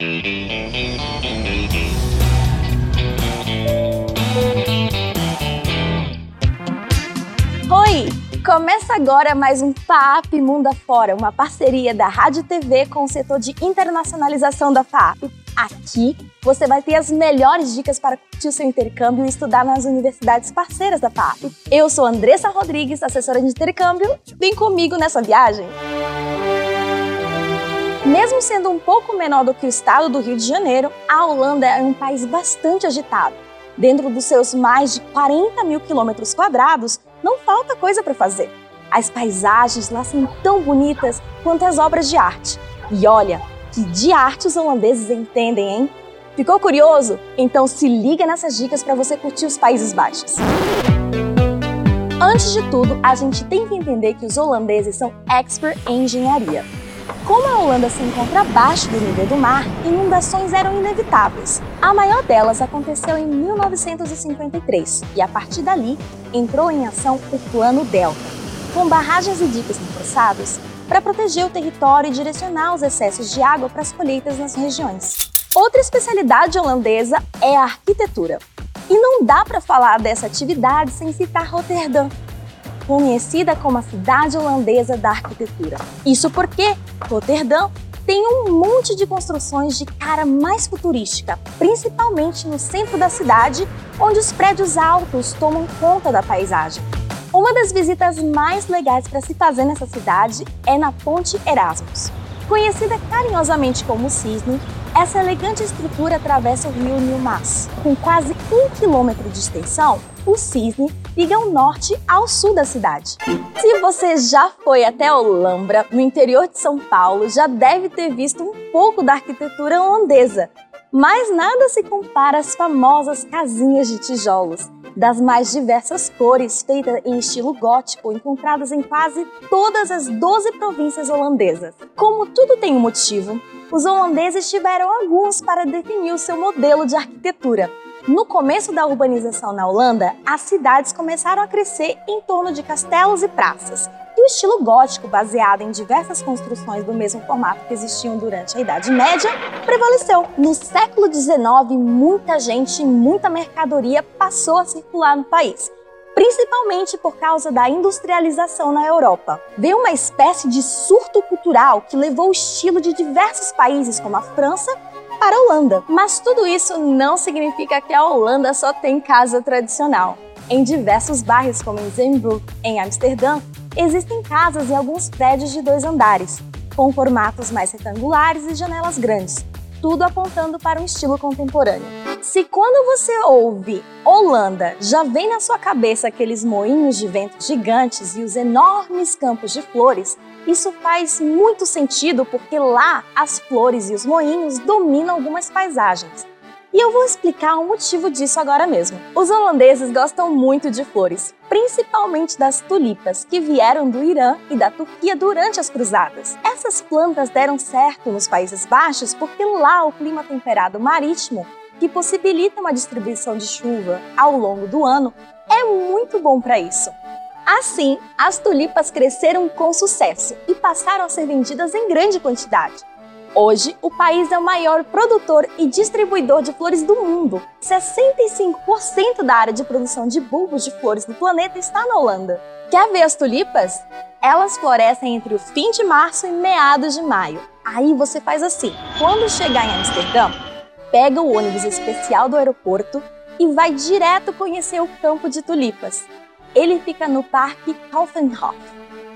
Oi! Começa agora mais um FAP Mundo Afora, uma parceria da Rádio TV com o setor de internacionalização da FAP. Aqui você vai ter as melhores dicas para curtir o seu intercâmbio e estudar nas universidades parceiras da FAP. Eu sou Andressa Rodrigues, assessora de intercâmbio. Vem comigo nessa viagem! Mesmo sendo um pouco menor do que o estado do Rio de Janeiro, a Holanda é um país bastante agitado. Dentro dos seus mais de 40 mil quilômetros quadrados, não falta coisa para fazer. As paisagens lá são tão bonitas quanto as obras de arte. E olha, que de arte os holandeses entendem, hein? Ficou curioso? Então se liga nessas dicas para você curtir os Países Baixos. Antes de tudo, a gente tem que entender que os holandeses são expert em engenharia. Como a Holanda se encontra abaixo do nível do mar, inundações eram inevitáveis. A maior delas aconteceu em 1953 e, a partir dali, entrou em ação o Plano Delta, com barragens e diques reforçados para proteger o território e direcionar os excessos de água para as colheitas nas regiões. Outra especialidade holandesa é a arquitetura. E não dá para falar dessa atividade sem citar Roterdã, conhecida como a cidade holandesa da arquitetura. Isso porque Roterdã tem um monte de construções de cara mais futurística, principalmente no centro da cidade, onde os prédios altos tomam conta da paisagem. Uma das visitas mais legais para se fazer nessa cidade é na Ponte Erasmus. Conhecida carinhosamente como Cisne, essa elegante estrutura atravessa o rio Nilmas. Com quase um quilômetro de extensão, o Cisne liga o norte ao sul da cidade. Se você já foi até Olambra, no interior de São Paulo, já deve ter visto um pouco da arquitetura holandesa. Mas nada se compara às famosas casinhas de tijolos, das mais diversas cores, feitas em estilo gótico, encontradas em quase todas as 12 províncias holandesas. Como tudo tem um motivo, os holandeses tiveram alguns para definir o seu modelo de arquitetura. No começo da urbanização na Holanda, as cidades começaram a crescer em torno de castelos e praças, e o estilo gótico, baseado em diversas construções do mesmo formato que existiam durante a Idade Média, prevaleceu. No século XIX, muita gente e muita mercadoria passou a circular no país, principalmente por causa da industrialização na Europa. Veio uma espécie de surto cultural que levou o estilo de diversos países, como a França, para a Holanda. Mas tudo isso não significa que a Holanda só tem casa tradicional. Em diversos bairros, como em Zeebrugge, em Amsterdã, existem casas e alguns prédios de dois andares, com formatos mais retangulares e janelas grandes, tudo apontando para um estilo contemporâneo. Se quando você ouve Holanda já vem na sua cabeça aqueles moinhos de vento gigantes e os enormes campos de flores, isso faz muito sentido porque lá as flores e os moinhos dominam algumas paisagens. E eu vou explicar o motivo disso agora mesmo. Os holandeses gostam muito de flores, principalmente das tulipas, que vieram do Irã e da Turquia durante as cruzadas. Essas plantas deram certo nos Países Baixos porque lá o clima temperado marítimo, que possibilita uma distribuição de chuva ao longo do ano, é muito bom para isso. Assim, as tulipas cresceram com sucesso e passaram a ser vendidas em grande quantidade. Hoje, o país é o maior produtor e distribuidor de flores do mundo. 65% da área de produção de bulbos de flores do planeta está na Holanda. Quer ver as tulipas? Elas florescem entre o fim de março e meados de maio. Aí você faz assim: quando chegar em Amsterdã, pega o ônibus especial do aeroporto e vai direto conhecer o campo de tulipas. Ele fica no Parque Kaufenhof,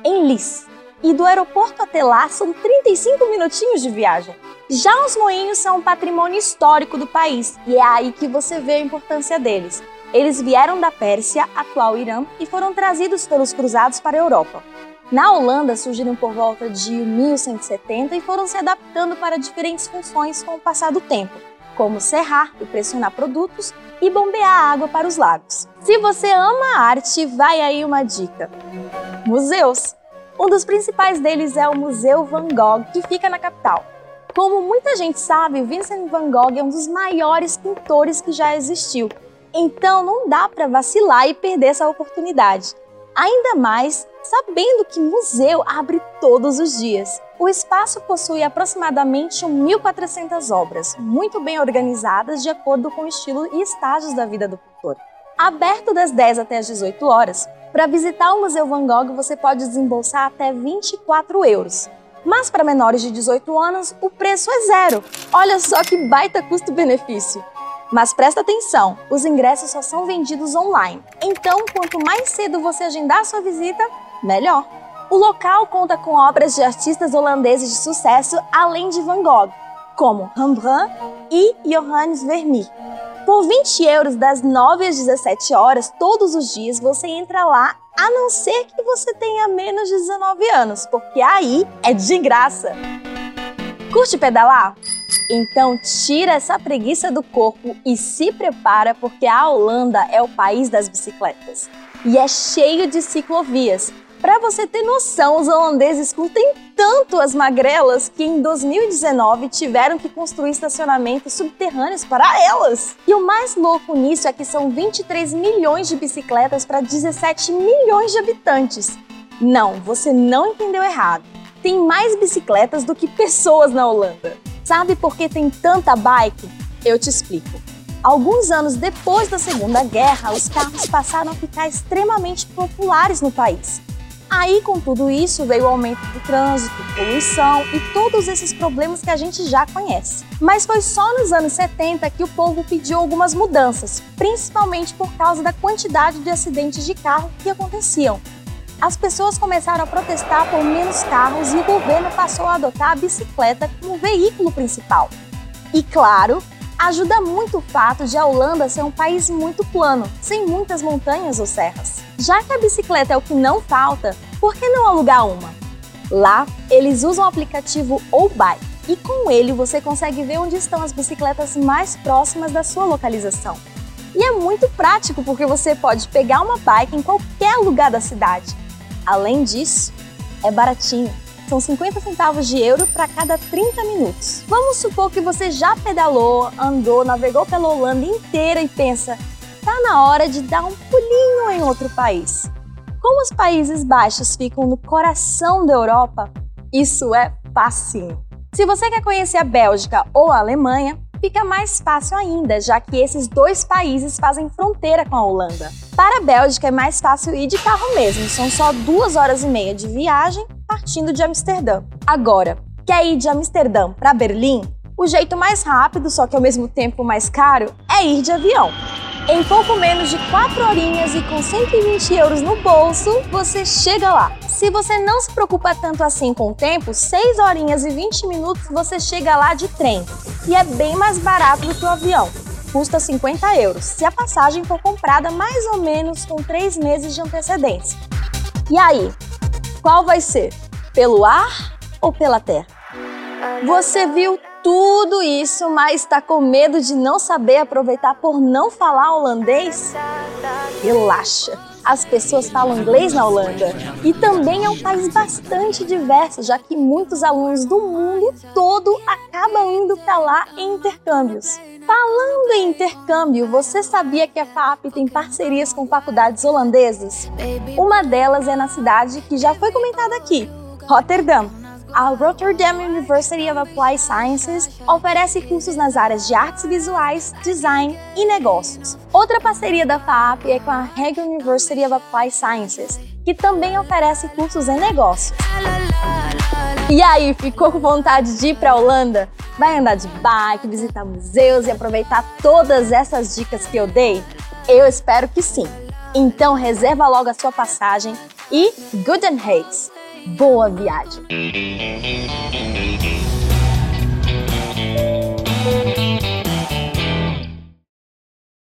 em Lis e do aeroporto até lá são 35 minutinhos de viagem. Já os moinhos são um patrimônio histórico do país e é aí que você vê a importância deles. Eles vieram da Pérsia, atual Irã, e foram trazidos pelos cruzados para a Europa. Na Holanda surgiram por volta de 1170 e foram se adaptando para diferentes funções com o passar do tempo, como serrar e pressionar produtos e bombear água para os lagos. Se você ama arte, vai aí uma dica: museus. Um dos principais deles é o Museu Van Gogh, que fica na capital. Como muita gente sabe, Vincent Van Gogh é um dos maiores pintores que já existiu. Então não dá para vacilar e perder essa oportunidade. Ainda mais sabendo que museu abre todos os dias. O espaço possui aproximadamente 1.400 obras, muito bem organizadas de acordo com o estilo e estágios da vida do pintor. Aberto das 10 até as 18 horas, para visitar o Museu Van Gogh você pode desembolsar até 24 euros. Mas para menores de 18 anos, o preço é zero. Olha só que baita custo-benefício. Mas presta atenção, os ingressos só são vendidos online. Então, quanto mais cedo você agendar sua visita, melhor. O local conta com obras de artistas holandeses de sucesso, além de Van Gogh, como Rembrandt e Johannes Vermeer. Por 20 euros das 9 às 17 horas, todos os dias, você entra lá, a não ser que você tenha menos de 19 anos, porque aí é de graça. Curte pedalar? Então tira essa preguiça do corpo e se prepara porque a Holanda é o país das bicicletas. E é cheio de ciclovias, para você ter noção, os holandeses curtem tanto as magrelas que em 2019 tiveram que construir estacionamentos subterrâneos para elas. E o mais louco nisso é que são 23 milhões de bicicletas para 17 milhões de habitantes. Não, você não entendeu errado. Tem mais bicicletas do que pessoas na Holanda. Sabe por que tem tanta bike? Eu te explico. Alguns anos depois da Segunda Guerra, os carros passaram a ficar extremamente populares no país. Aí, com tudo isso, veio o aumento do trânsito, poluição e todos esses problemas que a gente já conhece. Mas foi só nos anos 70 que o povo pediu algumas mudanças, principalmente por causa da quantidade de acidentes de carro que aconteciam. As pessoas começaram a protestar por menos carros e o governo passou a adotar a bicicleta como veículo principal. E claro, ajuda muito o fato de a Holanda ser um país muito plano, sem muitas montanhas ou serras. Já que a bicicleta é o que não falta, por que não alugar uma? Lá, eles usam o aplicativo Bike e com ele você consegue ver onde estão as bicicletas mais próximas da sua localização. E é muito prático porque você pode pegar uma bike em qualquer lugar da cidade. Além disso, é baratinho. São 50 centavos de euro para cada 30 minutos. Vamos supor que você já pedalou, andou, navegou pela Holanda inteira e pensa: está na hora de dar um pulinho em outro país. Como os Países Baixos ficam no coração da Europa, isso é facinho. Se você quer conhecer a Bélgica ou a Alemanha, fica mais fácil ainda, já que esses dois países fazem fronteira com a Holanda. Para a Bélgica é mais fácil ir de carro mesmo, são só duas horas e meia de viagem partindo de Amsterdã. Agora, quer ir de Amsterdã para Berlim? O jeito mais rápido, só que ao mesmo tempo mais caro, é ir de avião. Em pouco menos de 4 horinhas e com 120 euros no bolso, você chega lá. Se você não se preocupa tanto assim com o tempo, 6 horinhas e 20 minutos você chega lá de trem. E é bem mais barato do que o avião. Custa 50 euros, se a passagem for comprada mais ou menos com 3 meses de antecedência. E aí, qual vai ser? Pelo ar ou pela terra? Você viu tudo isso, mas está com medo de não saber aproveitar por não falar holandês? Relaxa! As pessoas falam inglês na Holanda e também é um país bastante diverso, já que muitos alunos do mundo todo acabam indo para lá em intercâmbios. Falando em intercâmbio, você sabia que a FAP tem parcerias com faculdades holandesas? Uma delas é na cidade que já foi comentada aqui, Rotterdam a Rotterdam University of Applied Sciences oferece cursos nas áreas de artes visuais, design e negócios. Outra parceria da FAP é com a Hague University of Applied Sciences, que também oferece cursos em negócios. E aí, ficou com vontade de ir para a Holanda? Vai andar de bike, visitar museus e aproveitar todas essas dicas que eu dei? Eu espero que sim. Então reserva logo a sua passagem e and hates! Boa viagem!